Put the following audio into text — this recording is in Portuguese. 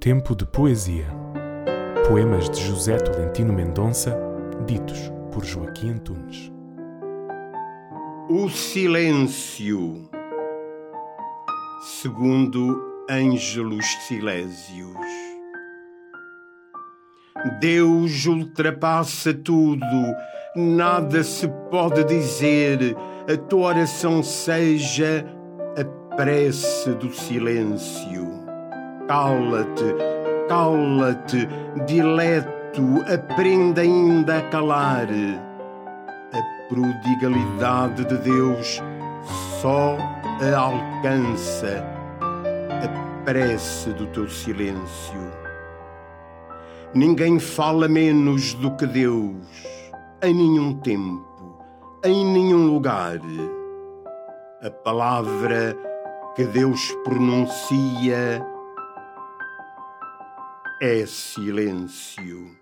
Tempo de Poesia. Poemas de José Tolentino Mendonça, ditos por Joaquim Antunes. O silêncio. Segundo Ângelos Silésios. Deus ultrapassa tudo, nada se pode dizer, a tua oração seja a prece do silêncio. Cala-te, cala-te, dileto, aprenda ainda a calar. A prodigalidade de Deus só a alcança a prece do teu silêncio. Ninguém fala menos do que Deus, em nenhum tempo, em nenhum lugar. A palavra que Deus pronuncia é silêncio.